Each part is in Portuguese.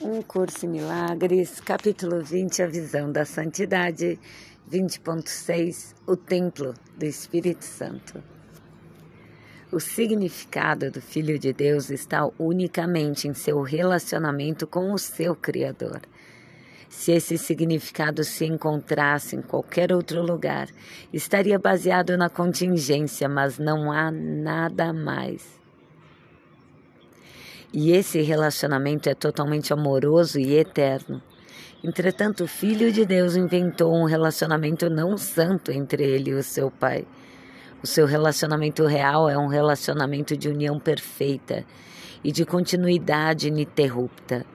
Um Curso em Milagres, capítulo 20, a visão da santidade, 20.6, o templo do Espírito Santo. O significado do Filho de Deus está unicamente em seu relacionamento com o seu Criador. Se esse significado se encontrasse em qualquer outro lugar, estaria baseado na contingência, mas não há nada mais. E esse relacionamento é totalmente amoroso e eterno. Entretanto, o Filho de Deus inventou um relacionamento não santo entre ele e o seu Pai. O seu relacionamento real é um relacionamento de união perfeita e de continuidade ininterrupta.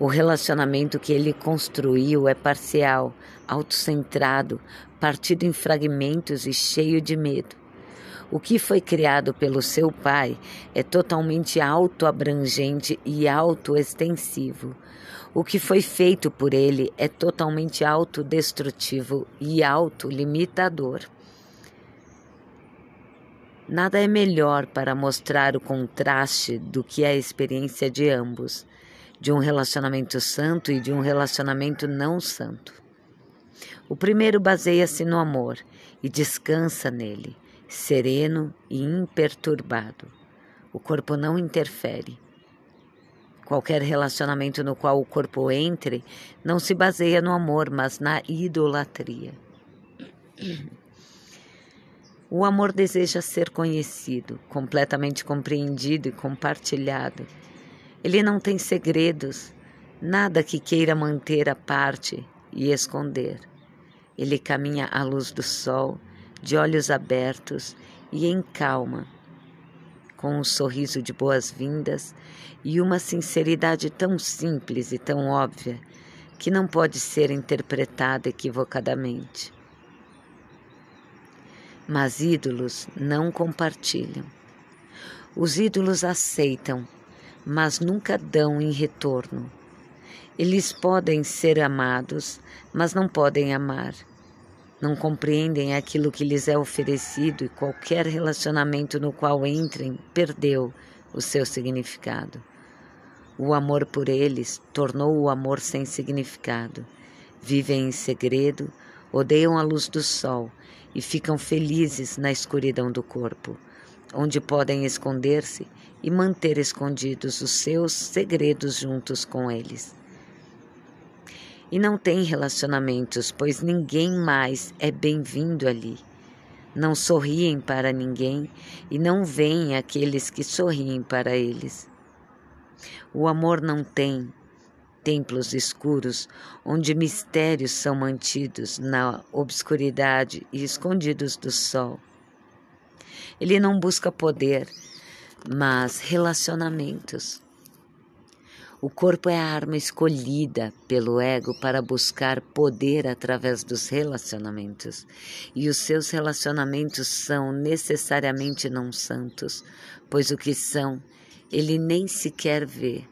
O relacionamento que ele construiu é parcial, autocentrado, partido em fragmentos e cheio de medo. O que foi criado pelo seu pai é totalmente autoabrangente e autoextensivo. O que foi feito por ele é totalmente autodestrutivo e autolimitador. Nada é melhor para mostrar o contraste do que a experiência de ambos, de um relacionamento santo e de um relacionamento não santo. O primeiro baseia-se no amor e descansa nele sereno e imperturbado. O corpo não interfere. Qualquer relacionamento no qual o corpo entre não se baseia no amor, mas na idolatria. O amor deseja ser conhecido, completamente compreendido e compartilhado. Ele não tem segredos, nada que queira manter à parte e esconder. Ele caminha à luz do sol de olhos abertos e em calma, com um sorriso de boas-vindas e uma sinceridade tão simples e tão óbvia que não pode ser interpretada equivocadamente. Mas ídolos não compartilham. Os ídolos aceitam, mas nunca dão em retorno. Eles podem ser amados, mas não podem amar não compreendem aquilo que lhes é oferecido e qualquer relacionamento no qual entrem perdeu o seu significado. O amor por eles tornou o amor sem significado. Vivem em segredo, odeiam a luz do sol e ficam felizes na escuridão do corpo, onde podem esconder-se e manter escondidos os seus segredos juntos com eles e não tem relacionamentos, pois ninguém mais é bem-vindo ali. Não sorriem para ninguém e não veem aqueles que sorriem para eles. O amor não tem templos escuros onde mistérios são mantidos na obscuridade e escondidos do sol. Ele não busca poder, mas relacionamentos. O corpo é a arma escolhida pelo ego para buscar poder através dos relacionamentos. E os seus relacionamentos são necessariamente não santos, pois o que são, ele nem sequer vê.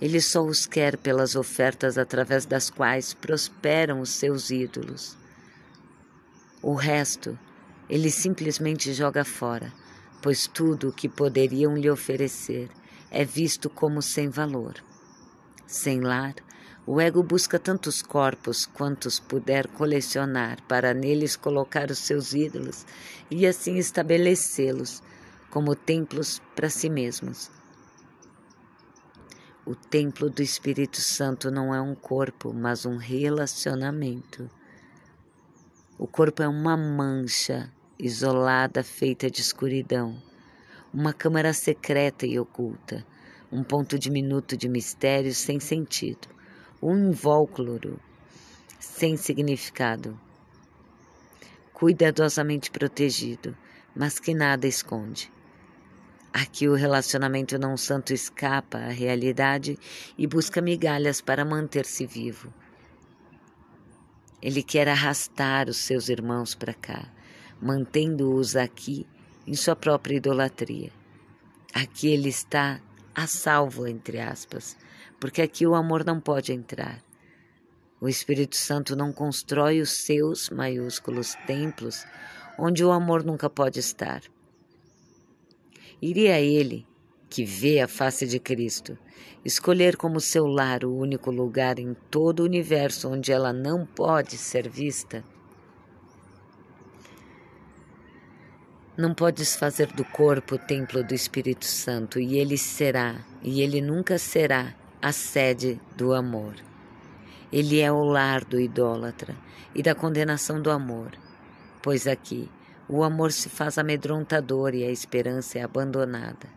Ele só os quer pelas ofertas através das quais prosperam os seus ídolos. O resto, ele simplesmente joga fora, pois tudo o que poderiam lhe oferecer é visto como sem valor. Sem lar, o ego busca tantos corpos quantos puder colecionar para neles colocar os seus ídolos e assim estabelecê-los como templos para si mesmos. O templo do Espírito Santo não é um corpo, mas um relacionamento. O corpo é uma mancha isolada feita de escuridão uma câmara secreta e oculta, um ponto diminuto de mistério sem sentido, um invólucro sem significado, cuidadosamente protegido, mas que nada esconde. Aqui o relacionamento não santo escapa à realidade e busca migalhas para manter-se vivo. Ele quer arrastar os seus irmãos para cá, mantendo-os aqui em sua própria idolatria. Aqui ele está a salvo, entre aspas, porque aqui o amor não pode entrar. O Espírito Santo não constrói os seus maiúsculos templos onde o amor nunca pode estar. Iria ele que vê a face de Cristo, escolher como seu lar o único lugar em todo o universo onde ela não pode ser vista? Não podes fazer do corpo o templo do Espírito Santo, e ele será, e ele nunca será, a sede do amor. Ele é o lar do idólatra e da condenação do amor, pois aqui o amor se faz amedrontador e a esperança é abandonada.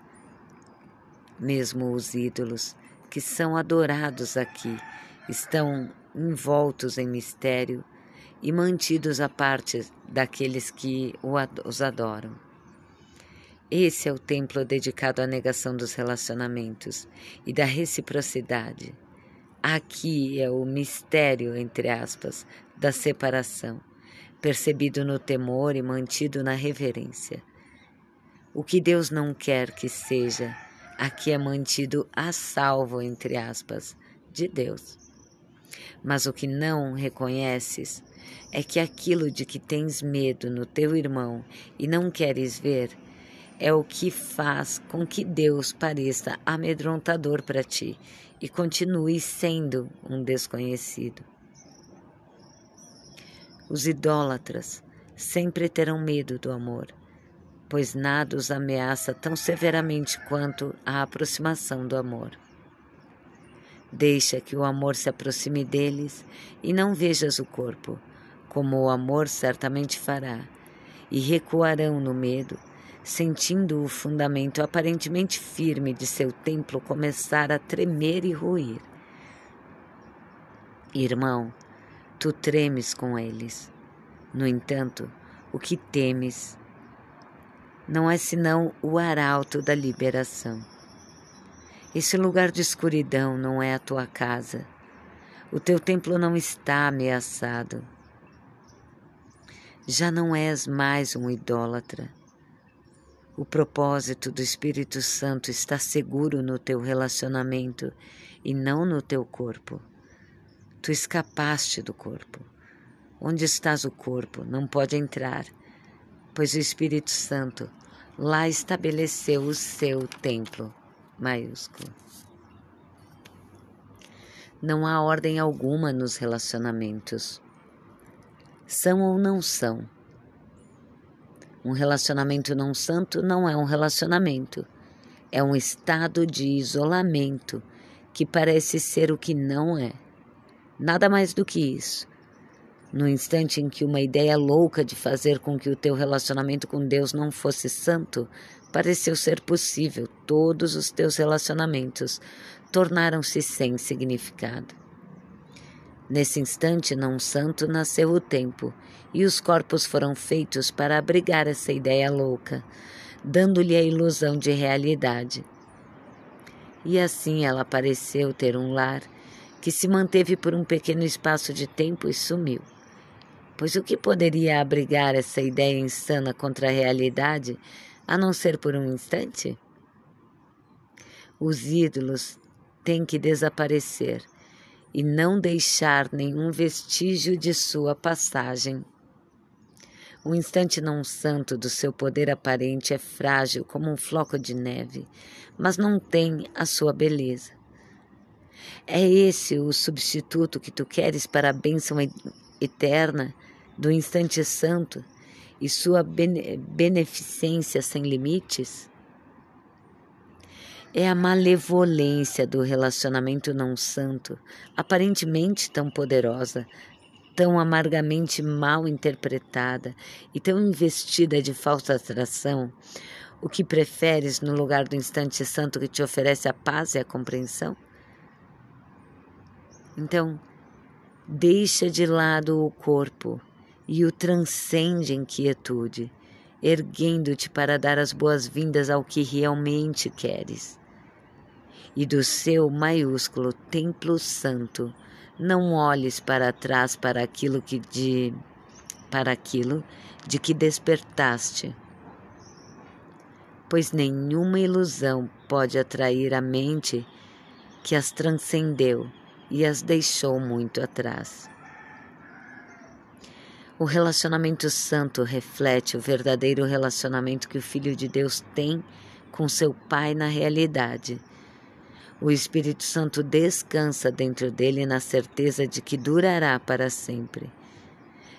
Mesmo os ídolos que são adorados aqui estão envoltos em mistério e mantidos à parte daqueles que os adoram. Esse é o templo dedicado à negação dos relacionamentos e da reciprocidade. Aqui é o mistério, entre aspas, da separação, percebido no temor e mantido na reverência. O que Deus não quer que seja, aqui é mantido a salvo, entre aspas, de Deus. Mas o que não reconheces é que aquilo de que tens medo no teu irmão e não queres ver é o que faz com que Deus pareça amedrontador para ti e continue sendo um desconhecido. Os idólatras sempre terão medo do amor, pois nada os ameaça tão severamente quanto a aproximação do amor. Deixa que o amor se aproxime deles e não vejas o corpo como o amor certamente fará, e recuarão no medo, sentindo o fundamento aparentemente firme de seu templo começar a tremer e ruir. Irmão, tu tremes com eles. No entanto, o que temes não é senão o arauto da liberação. Esse lugar de escuridão não é a tua casa. O teu templo não está ameaçado já não és mais um idólatra. O propósito do Espírito Santo está seguro no teu relacionamento e não no teu corpo. Tu escapaste do corpo. Onde estás o corpo não pode entrar, pois o Espírito Santo lá estabeleceu o seu templo maiúsculo. Não há ordem alguma nos relacionamentos são ou não são. Um relacionamento não santo não é um relacionamento, é um estado de isolamento que parece ser o que não é. Nada mais do que isso. No instante em que uma ideia louca de fazer com que o teu relacionamento com Deus não fosse santo pareceu ser possível, todos os teus relacionamentos tornaram-se sem significado. Nesse instante não santo nasceu o tempo, e os corpos foram feitos para abrigar essa ideia louca, dando-lhe a ilusão de realidade. E assim ela pareceu ter um lar que se manteve por um pequeno espaço de tempo e sumiu. Pois o que poderia abrigar essa ideia insana contra a realidade, a não ser por um instante? Os ídolos têm que desaparecer e não deixar nenhum vestígio de sua passagem. O instante não santo do seu poder aparente é frágil como um floco de neve, mas não tem a sua beleza. É esse o substituto que tu queres para a bênção eterna do instante santo e sua beneficência sem limites? É a malevolência do relacionamento não santo, aparentemente tão poderosa, tão amargamente mal interpretada e tão investida de falsa atração, o que preferes no lugar do instante santo que te oferece a paz e a compreensão? Então, deixa de lado o corpo e o transcende em quietude, erguendo-te para dar as boas-vindas ao que realmente queres e do seu maiúsculo templo santo, não olhes para trás para aquilo que de para aquilo de que despertaste. Pois nenhuma ilusão pode atrair a mente que as transcendeu e as deixou muito atrás. O relacionamento santo reflete o verdadeiro relacionamento que o Filho de Deus tem com seu Pai na realidade. O Espírito Santo descansa dentro dele na certeza de que durará para sempre.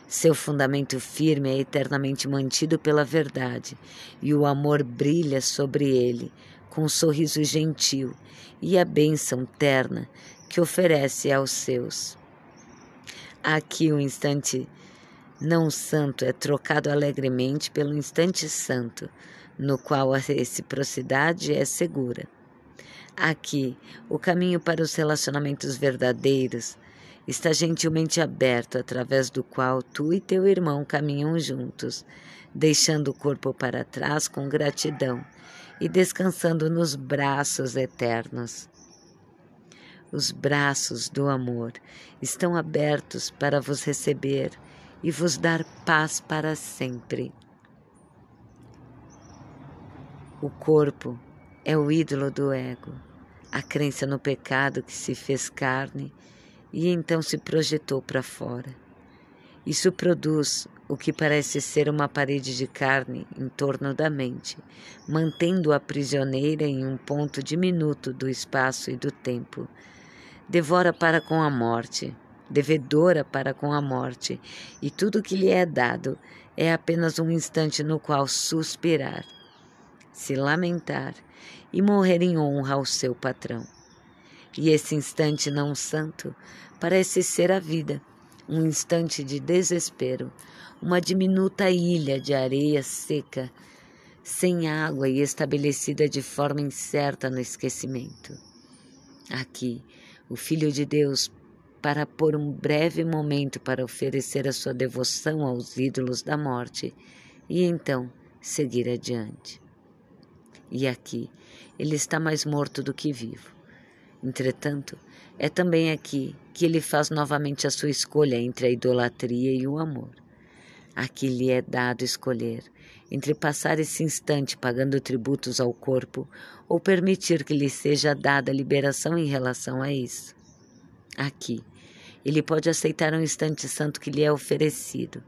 Seu fundamento firme é eternamente mantido pela verdade, e o amor brilha sobre ele com um sorriso gentil e a bênção terna que oferece aos seus. Aqui o instante não santo é trocado alegremente pelo instante santo, no qual a reciprocidade é segura. Aqui, o caminho para os relacionamentos verdadeiros está gentilmente aberto, através do qual tu e teu irmão caminham juntos, deixando o corpo para trás com gratidão e descansando nos braços eternos. Os braços do amor estão abertos para vos receber e vos dar paz para sempre. O corpo é o ídolo do ego, a crença no pecado que se fez carne e então se projetou para fora. Isso produz o que parece ser uma parede de carne em torno da mente, mantendo-a prisioneira em um ponto diminuto do espaço e do tempo. Devora para com a morte, devedora para com a morte, e tudo que lhe é dado é apenas um instante no qual suspirar, se lamentar e morrer em honra ao seu patrão. E esse instante não santo parece ser a vida, um instante de desespero, uma diminuta ilha de areia seca, sem água e estabelecida de forma incerta no esquecimento. Aqui, o Filho de Deus, para por um breve momento para oferecer a sua devoção aos ídolos da morte e então seguir adiante. E aqui, ele está mais morto do que vivo Entretanto, é também aqui que ele faz novamente a sua escolha entre a idolatria e o amor. Aqui lhe é dado escolher entre passar esse instante pagando tributos ao corpo ou permitir que lhe seja dada liberação em relação a isso. Aqui, ele pode aceitar um instante santo que lhe é oferecido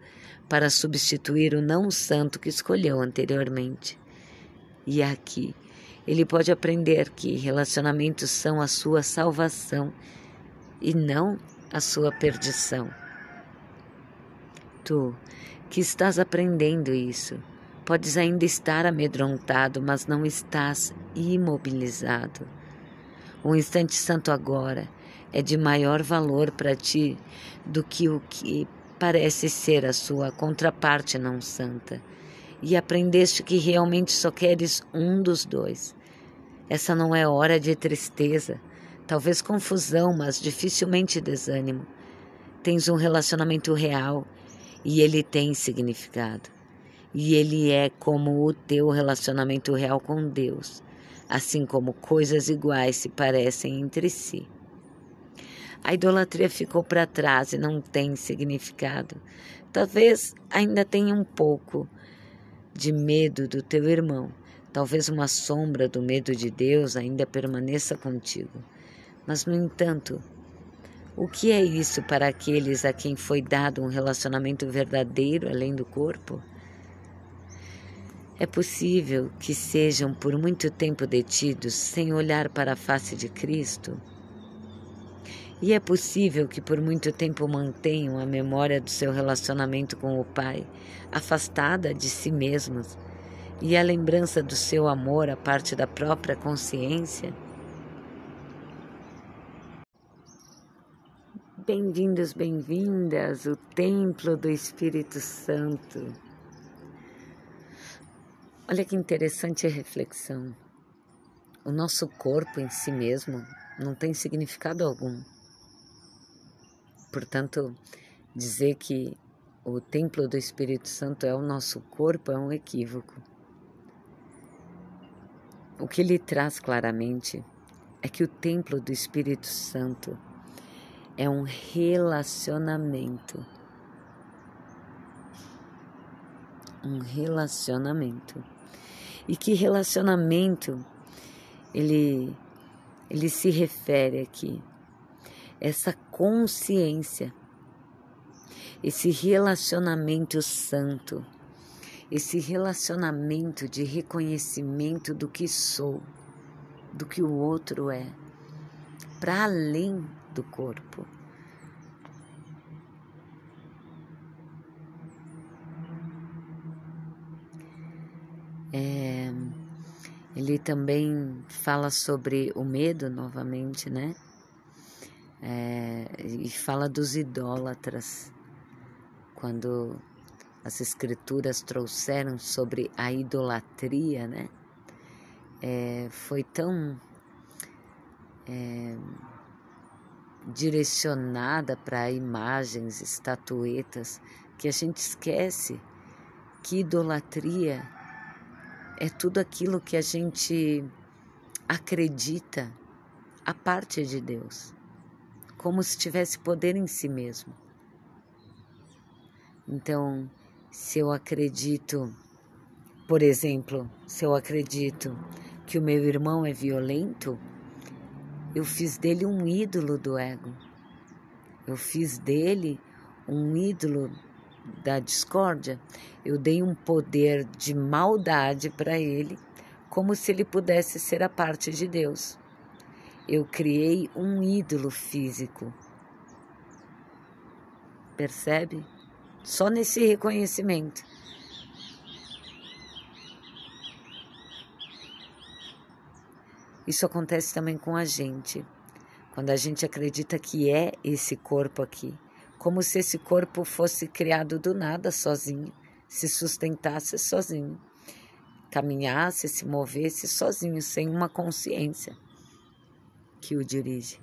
para substituir o não santo que escolheu anteriormente. E aqui, ele pode aprender que relacionamentos são a sua salvação e não a sua perdição. Tu, que estás aprendendo isso, podes ainda estar amedrontado, mas não estás imobilizado. O instante santo agora é de maior valor para ti do que o que parece ser a sua contraparte não santa e aprendeste que realmente só queres um dos dois. Essa não é hora de tristeza, talvez confusão, mas dificilmente desânimo. Tens um relacionamento real e ele tem significado. E ele é como o teu relacionamento real com Deus, assim como coisas iguais se parecem entre si. A idolatria ficou para trás e não tem significado. Talvez ainda tenha um pouco, de medo do teu irmão. Talvez uma sombra do medo de Deus ainda permaneça contigo. Mas, no entanto, o que é isso para aqueles a quem foi dado um relacionamento verdadeiro além do corpo? É possível que sejam por muito tempo detidos sem olhar para a face de Cristo? E é possível que por muito tempo mantenham a memória do seu relacionamento com o Pai afastada de si mesmos e a lembrança do seu amor a parte da própria consciência? Bem-vindos, bem-vindas, o Templo do Espírito Santo. Olha que interessante a reflexão. O nosso corpo em si mesmo não tem significado algum. Portanto, dizer que o templo do Espírito Santo é o nosso corpo é um equívoco. O que ele traz claramente é que o templo do Espírito Santo é um relacionamento. Um relacionamento. E que relacionamento ele, ele se refere aqui? Essa consciência, esse relacionamento santo, esse relacionamento de reconhecimento do que sou, do que o outro é, para além do corpo. É, ele também fala sobre o medo novamente, né? É, e fala dos idólatras, quando as escrituras trouxeram sobre a idolatria, né? É, foi tão é, direcionada para imagens, estatuetas, que a gente esquece que idolatria é tudo aquilo que a gente acredita a parte de Deus, como se tivesse poder em si mesmo. Então, se eu acredito, por exemplo, se eu acredito que o meu irmão é violento, eu fiz dele um ídolo do ego. Eu fiz dele um ídolo da discórdia. Eu dei um poder de maldade para ele, como se ele pudesse ser a parte de Deus. Eu criei um ídolo físico. Percebe? Só nesse reconhecimento. Isso acontece também com a gente. Quando a gente acredita que é esse corpo aqui, como se esse corpo fosse criado do nada sozinho, se sustentasse sozinho, caminhasse, se movesse sozinho, sem uma consciência que o dirige.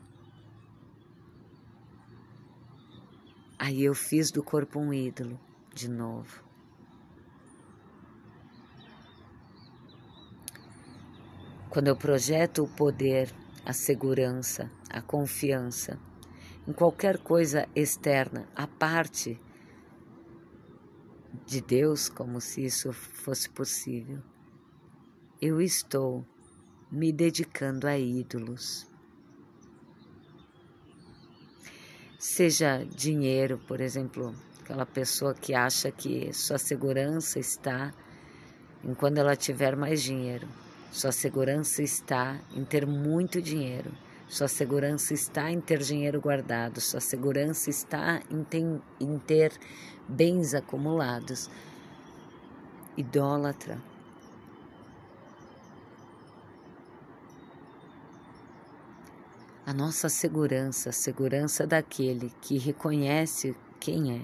Aí eu fiz do corpo um ídolo de novo. Quando eu projeto o poder, a segurança, a confiança em qualquer coisa externa, a parte de Deus, como se isso fosse possível, eu estou me dedicando a ídolos. Seja dinheiro, por exemplo, aquela pessoa que acha que sua segurança está em quando ela tiver mais dinheiro. Sua segurança está em ter muito dinheiro. Sua segurança está em ter dinheiro guardado. Sua segurança está em em ter bens acumulados. Idólatra a nossa segurança, a segurança daquele que reconhece quem é,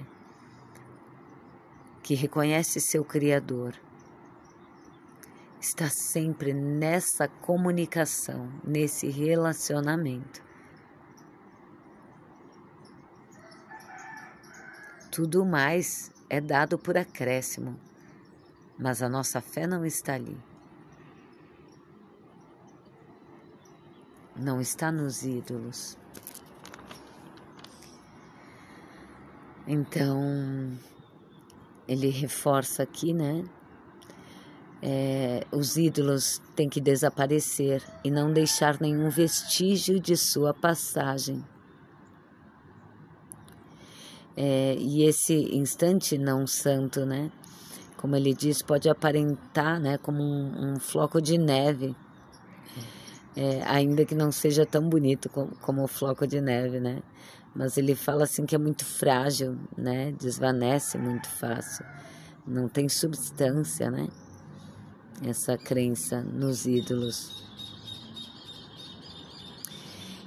que reconhece seu Criador, está sempre nessa comunicação, nesse relacionamento. Tudo mais é dado por acréscimo, mas a nossa fé não está ali. Não está nos ídolos. Então, ele reforça aqui, né? É, os ídolos têm que desaparecer e não deixar nenhum vestígio de sua passagem. É, e esse instante não santo, né? Como ele diz, pode aparentar, né, como um, um floco de neve é, ainda que não seja tão bonito como, como, o floco de neve, né? Mas ele fala assim que é muito frágil, né? Desvanece muito fácil, não tem substância, né? Essa crença nos ídolos.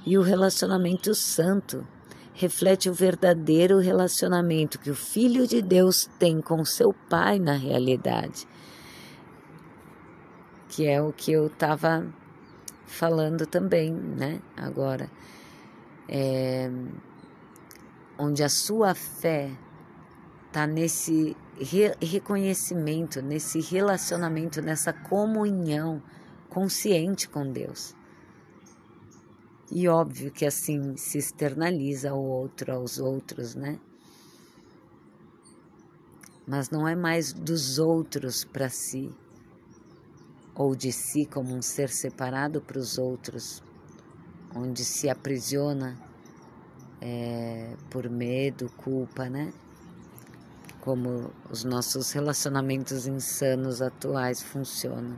E o relacionamento santo reflete o verdadeiro relacionamento que o Filho de Deus tem com seu Pai na realidade, que é o que eu estava falando também, né? Agora, é, onde a sua fé está nesse re reconhecimento, nesse relacionamento, nessa comunhão consciente com Deus. E óbvio que assim se externaliza ao outro, aos outros, né? Mas não é mais dos outros para si, ou de si como um ser separado para os outros, onde se aprisiona é, por medo, culpa, né? como os nossos relacionamentos insanos atuais funcionam.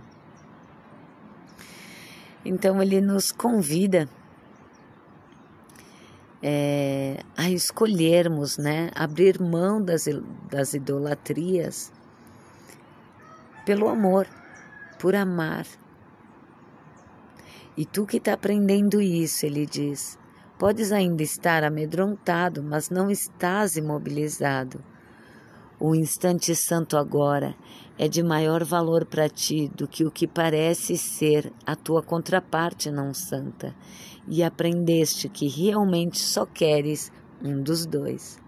Então ele nos convida é, a escolhermos, né, abrir mão das, das idolatrias pelo amor, por amar. E tu que está aprendendo isso, ele diz, podes ainda estar amedrontado, mas não estás imobilizado. O instante santo agora é de maior valor para ti do que o que parece ser a tua contraparte não santa, e aprendeste que realmente só queres um dos dois.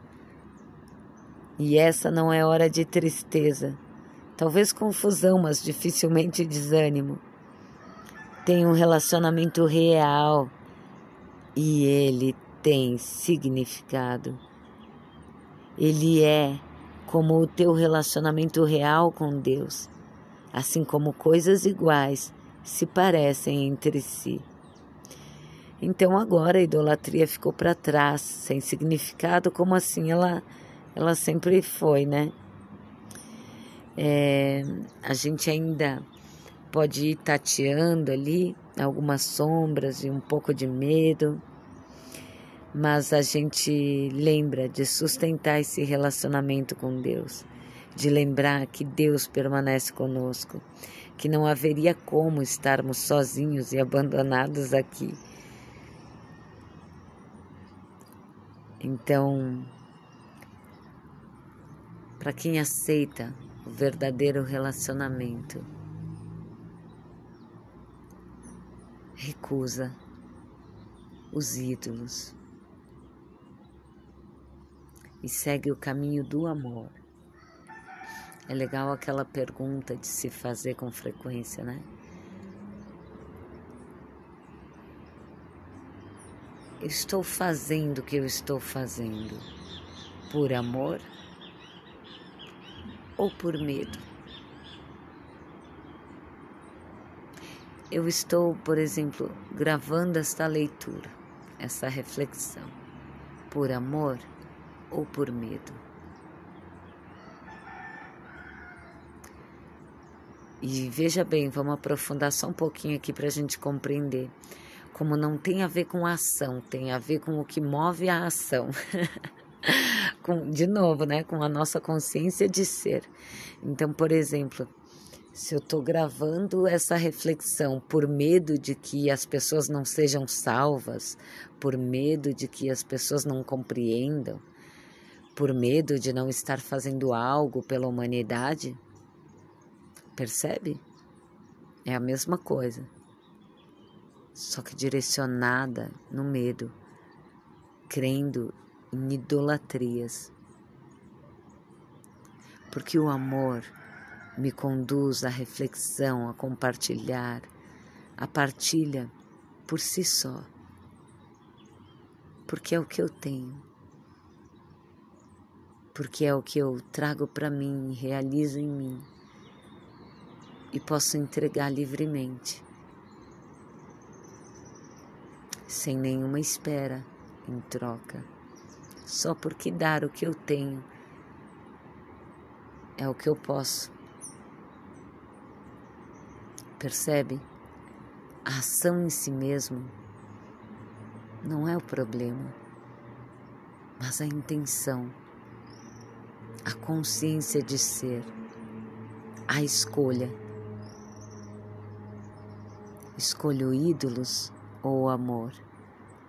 E essa não é hora de tristeza, talvez confusão, mas dificilmente desânimo. Tem um relacionamento real e ele tem significado. Ele é como o teu relacionamento real com Deus, assim como coisas iguais se parecem entre si. Então agora a idolatria ficou para trás, sem significado, como assim ela, ela sempre foi, né? É, a gente ainda pode ir tateando ali algumas sombras e um pouco de medo mas a gente lembra de sustentar esse relacionamento com Deus, de lembrar que Deus permanece conosco, que não haveria como estarmos sozinhos e abandonados aqui. Então, para quem aceita o verdadeiro relacionamento, recusa os ídolos e segue o caminho do amor. É legal aquela pergunta de se fazer com frequência, né? Estou fazendo o que eu estou fazendo por amor ou por medo? Eu estou, por exemplo, gravando esta leitura, essa reflexão, por amor ou por medo. E veja bem, vamos aprofundar só um pouquinho aqui para a gente compreender. Como não tem a ver com a ação, tem a ver com o que move a ação. com, de novo, né? Com a nossa consciência de ser. Então, por exemplo, se eu estou gravando essa reflexão por medo de que as pessoas não sejam salvas, por medo de que as pessoas não compreendam, por medo de não estar fazendo algo pela humanidade? Percebe? É a mesma coisa, só que direcionada no medo, crendo em idolatrias. Porque o amor me conduz à reflexão, a compartilhar, a partilha por si só. Porque é o que eu tenho porque é o que eu trago para mim, realizo em mim e posso entregar livremente, sem nenhuma espera em troca, só porque dar o que eu tenho é o que eu posso. Percebe? A ação em si mesmo não é o problema, mas a intenção a consciência de ser, a escolha. Escolho ídolos ou amor?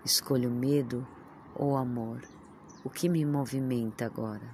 Escolho medo ou amor? O que me movimenta agora?